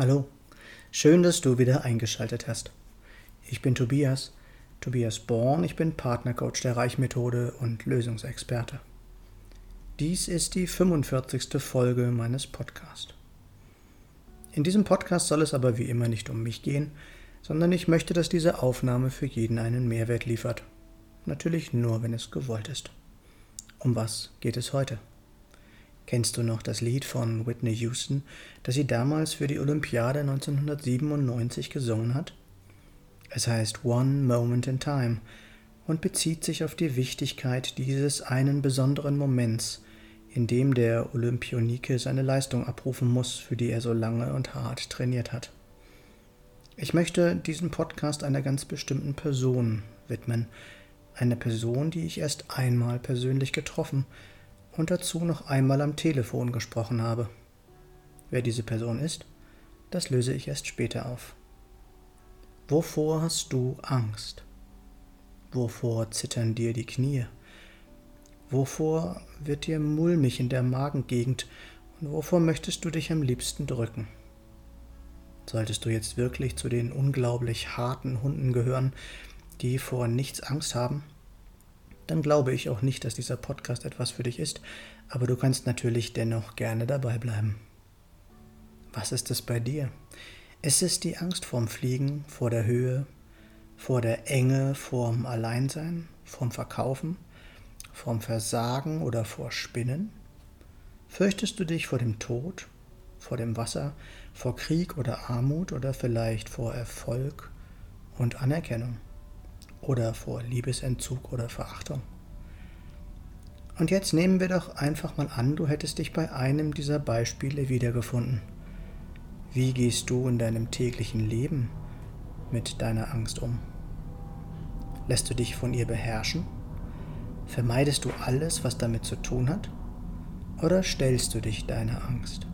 Hallo, schön, dass du wieder eingeschaltet hast. Ich bin Tobias, Tobias Born, ich bin Partnercoach der Reichmethode und Lösungsexperte. Dies ist die 45. Folge meines Podcasts. In diesem Podcast soll es aber wie immer nicht um mich gehen, sondern ich möchte, dass diese Aufnahme für jeden einen Mehrwert liefert. Natürlich nur, wenn es gewollt ist. Um was geht es heute? Kennst du noch das Lied von Whitney Houston, das sie damals für die Olympiade 1997 gesungen hat? Es heißt One Moment in Time und bezieht sich auf die Wichtigkeit dieses einen besonderen Moments, in dem der Olympionike seine Leistung abrufen muss, für die er so lange und hart trainiert hat. Ich möchte diesen Podcast einer ganz bestimmten Person widmen, eine Person, die ich erst einmal persönlich getroffen und dazu noch einmal am Telefon gesprochen habe. Wer diese Person ist, das löse ich erst später auf. Wovor hast du Angst? Wovor zittern dir die Knie? Wovor wird dir mulmig in der Magengegend und wovor möchtest du dich am liebsten drücken? Solltest du jetzt wirklich zu den unglaublich harten Hunden gehören, die vor nichts Angst haben, dann glaube ich auch nicht, dass dieser Podcast etwas für dich ist, aber du kannst natürlich dennoch gerne dabei bleiben. Was ist es bei dir? Ist es die Angst vorm Fliegen, vor der Höhe, vor der Enge, vorm Alleinsein, vorm Verkaufen, vorm Versagen oder vor Spinnen? Fürchtest du dich vor dem Tod, vor dem Wasser, vor Krieg oder Armut oder vielleicht vor Erfolg und Anerkennung? Oder vor Liebesentzug oder Verachtung. Und jetzt nehmen wir doch einfach mal an, du hättest dich bei einem dieser Beispiele wiedergefunden. Wie gehst du in deinem täglichen Leben mit deiner Angst um? Lässt du dich von ihr beherrschen? Vermeidest du alles, was damit zu tun hat? Oder stellst du dich deiner Angst?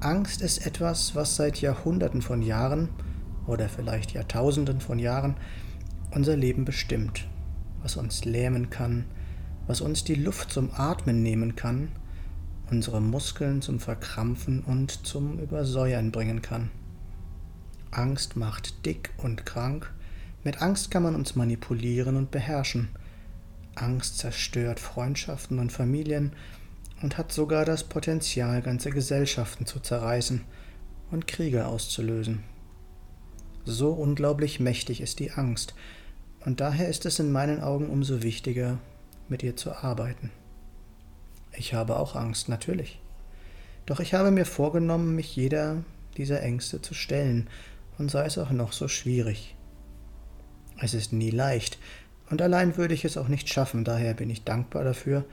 Angst ist etwas, was seit Jahrhunderten von Jahren oder vielleicht Jahrtausenden von Jahren unser Leben bestimmt, was uns lähmen kann, was uns die Luft zum Atmen nehmen kann, unsere Muskeln zum Verkrampfen und zum Übersäuern bringen kann. Angst macht dick und krank, mit Angst kann man uns manipulieren und beherrschen. Angst zerstört Freundschaften und Familien und hat sogar das Potenzial, ganze Gesellschaften zu zerreißen und Kriege auszulösen. So unglaublich mächtig ist die Angst, und daher ist es in meinen Augen umso wichtiger, mit ihr zu arbeiten. Ich habe auch Angst, natürlich. Doch ich habe mir vorgenommen, mich jeder dieser Ängste zu stellen, und sei es auch noch so schwierig. Es ist nie leicht, und allein würde ich es auch nicht schaffen, daher bin ich dankbar dafür,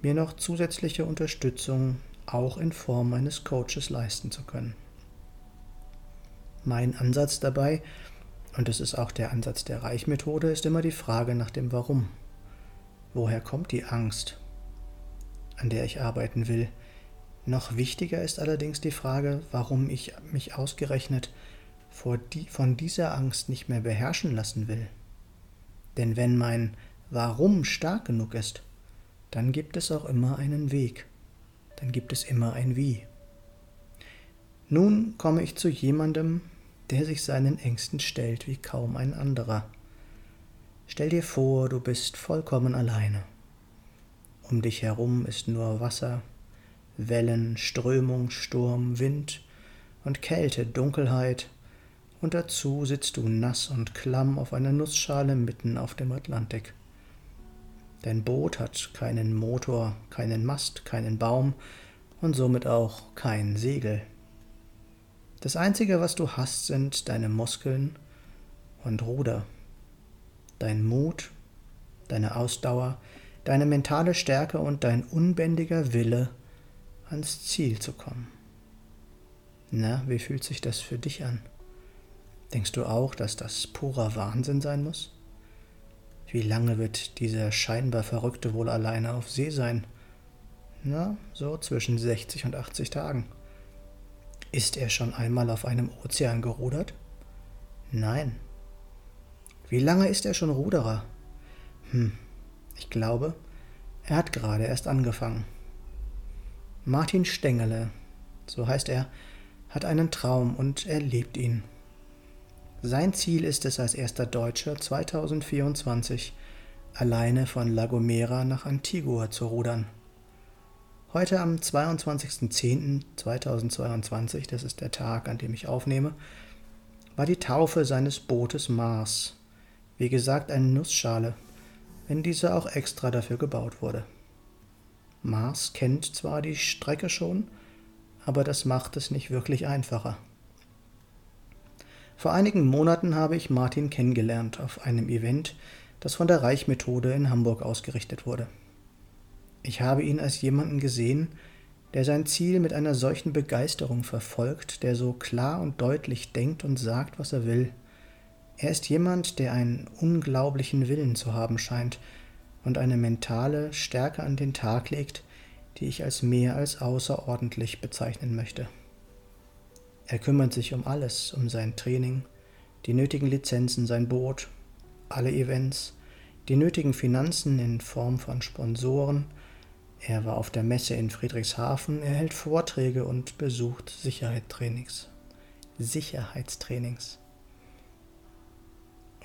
mir noch zusätzliche Unterstützung auch in Form eines Coaches leisten zu können. Mein Ansatz dabei, und das ist auch der Ansatz der Reichmethode, ist immer die Frage nach dem Warum. Woher kommt die Angst, an der ich arbeiten will? Noch wichtiger ist allerdings die Frage, warum ich mich ausgerechnet die, von dieser Angst nicht mehr beherrschen lassen will. Denn wenn mein Warum stark genug ist, dann gibt es auch immer einen Weg, dann gibt es immer ein Wie. Nun komme ich zu jemandem, der sich seinen Ängsten stellt wie kaum ein anderer. Stell dir vor, du bist vollkommen alleine. Um dich herum ist nur Wasser, Wellen, Strömung, Sturm, Wind und Kälte, Dunkelheit, und dazu sitzt du nass und klamm auf einer Nussschale mitten auf dem Atlantik. Dein Boot hat keinen Motor, keinen Mast, keinen Baum und somit auch kein Segel. Das Einzige, was du hast, sind deine Muskeln und Ruder. Dein Mut, deine Ausdauer, deine mentale Stärke und dein unbändiger Wille, ans Ziel zu kommen. Na, wie fühlt sich das für dich an? Denkst du auch, dass das purer Wahnsinn sein muss? Wie lange wird dieser scheinbar Verrückte wohl alleine auf See sein? Na, so zwischen 60 und 80 Tagen. Ist er schon einmal auf einem Ozean gerudert? Nein. Wie lange ist er schon Ruderer? Hm, ich glaube, er hat gerade erst angefangen. Martin Stengele, so heißt er, hat einen Traum und er lebt ihn. Sein Ziel ist es, als erster Deutscher 2024 alleine von La Gomera nach Antigua zu rudern. Heute am 22.10.2022, das ist der Tag, an dem ich aufnehme, war die Taufe seines Bootes Mars. Wie gesagt, eine Nussschale, wenn diese auch extra dafür gebaut wurde. Mars kennt zwar die Strecke schon, aber das macht es nicht wirklich einfacher. Vor einigen Monaten habe ich Martin kennengelernt auf einem Event, das von der Reichmethode in Hamburg ausgerichtet wurde. Ich habe ihn als jemanden gesehen, der sein Ziel mit einer solchen Begeisterung verfolgt, der so klar und deutlich denkt und sagt, was er will. Er ist jemand, der einen unglaublichen Willen zu haben scheint und eine mentale Stärke an den Tag legt, die ich als mehr als außerordentlich bezeichnen möchte. Er kümmert sich um alles, um sein Training, die nötigen Lizenzen, sein Boot, alle Events, die nötigen Finanzen in Form von Sponsoren. Er war auf der Messe in Friedrichshafen, er hält Vorträge und besucht Sicherheitstrainings. Sicherheitstrainings.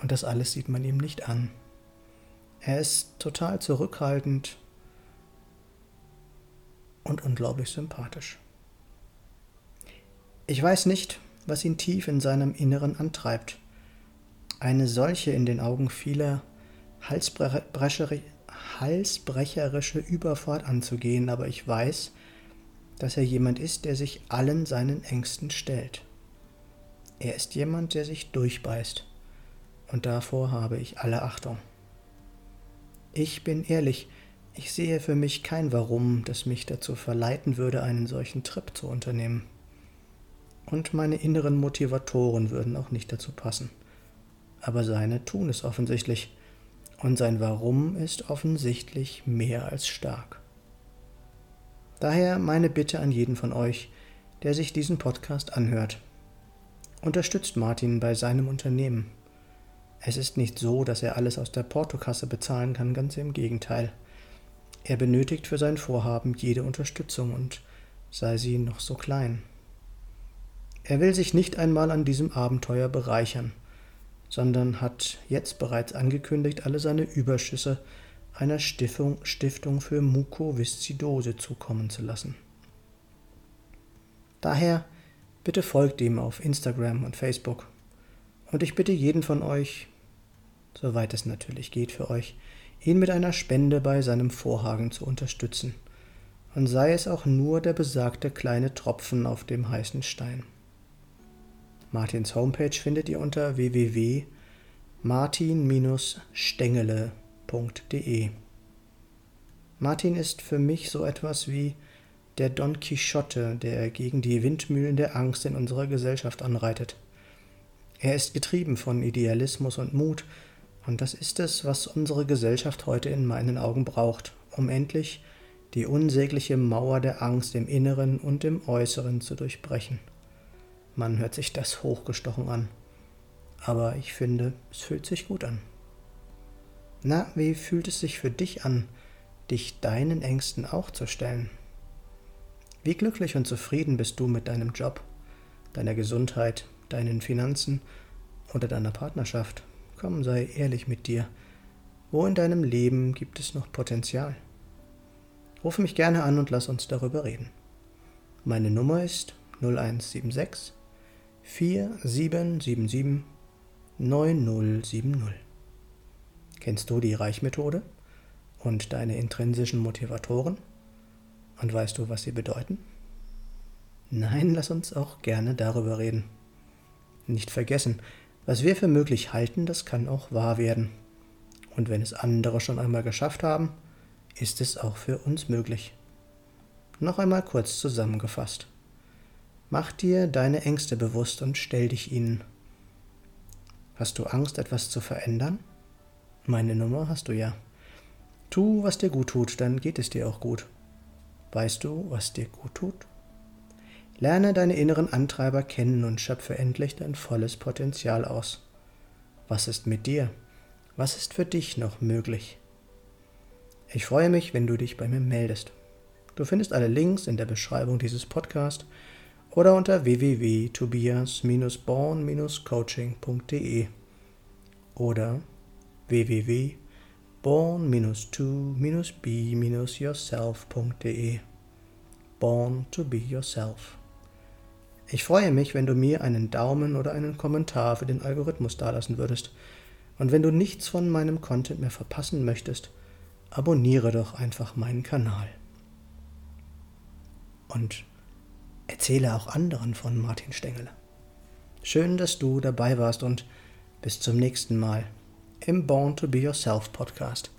Und das alles sieht man ihm nicht an. Er ist total zurückhaltend und unglaublich sympathisch. Ich weiß nicht, was ihn tief in seinem Inneren antreibt. Eine solche in den Augen vieler halsbrecherische Überfahrt anzugehen, aber ich weiß, dass er jemand ist, der sich allen seinen Ängsten stellt. Er ist jemand, der sich durchbeißt, und davor habe ich alle Achtung. Ich bin ehrlich, ich sehe für mich kein Warum, das mich dazu verleiten würde, einen solchen Trip zu unternehmen und meine inneren Motivatoren würden auch nicht dazu passen. Aber seine tun es offensichtlich, und sein Warum ist offensichtlich mehr als stark. Daher meine Bitte an jeden von euch, der sich diesen Podcast anhört. Unterstützt Martin bei seinem Unternehmen. Es ist nicht so, dass er alles aus der Portokasse bezahlen kann, ganz im Gegenteil. Er benötigt für sein Vorhaben jede Unterstützung und sei sie noch so klein. Er will sich nicht einmal an diesem Abenteuer bereichern, sondern hat jetzt bereits angekündigt, alle seine Überschüsse einer Stiftung, Stiftung für Mukoviszidose zukommen zu lassen. Daher bitte folgt ihm auf Instagram und Facebook. Und ich bitte jeden von euch, soweit es natürlich geht für euch, ihn mit einer Spende bei seinem Vorhagen zu unterstützen. Und sei es auch nur der besagte kleine Tropfen auf dem heißen Stein. Martins Homepage findet ihr unter www.martin-stengele.de. Martin ist für mich so etwas wie der Don Quixote, der gegen die Windmühlen der Angst in unserer Gesellschaft anreitet. Er ist getrieben von Idealismus und Mut, und das ist es, was unsere Gesellschaft heute in meinen Augen braucht, um endlich die unsägliche Mauer der Angst im Inneren und im Äußeren zu durchbrechen. Man hört sich das hochgestochen an. Aber ich finde, es fühlt sich gut an. Na, wie fühlt es sich für dich an, dich deinen Ängsten auch zu stellen? Wie glücklich und zufrieden bist du mit deinem Job, deiner Gesundheit, deinen Finanzen oder deiner Partnerschaft? Komm, sei ehrlich mit dir. Wo in deinem Leben gibt es noch Potenzial? Ruf mich gerne an und lass uns darüber reden. Meine Nummer ist 0176 4777 9070. Kennst du die Reichmethode und deine intrinsischen Motivatoren? Und weißt du, was sie bedeuten? Nein, lass uns auch gerne darüber reden. Nicht vergessen, was wir für möglich halten, das kann auch wahr werden. Und wenn es andere schon einmal geschafft haben, ist es auch für uns möglich. Noch einmal kurz zusammengefasst. Mach dir deine Ängste bewusst und stell dich ihnen. Hast du Angst, etwas zu verändern? Meine Nummer hast du ja. Tu, was dir gut tut, dann geht es dir auch gut. Weißt du, was dir gut tut? Lerne deine inneren Antreiber kennen und schöpfe endlich dein volles Potenzial aus. Was ist mit dir? Was ist für dich noch möglich? Ich freue mich, wenn du dich bei mir meldest. Du findest alle Links in der Beschreibung dieses Podcasts oder unter www.tobias-born-coaching.de oder www.born-to-be-yourself.de Born to be yourself. Ich freue mich, wenn du mir einen Daumen oder einen Kommentar für den Algorithmus dalassen würdest. Und wenn du nichts von meinem Content mehr verpassen möchtest, abonniere doch einfach meinen Kanal. Und erzähle auch anderen von Martin Stengele. Schön, dass du dabei warst und bis zum nächsten Mal im Born to Be Yourself Podcast.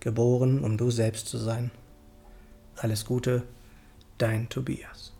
Geboren, um du selbst zu sein. Alles Gute, dein Tobias.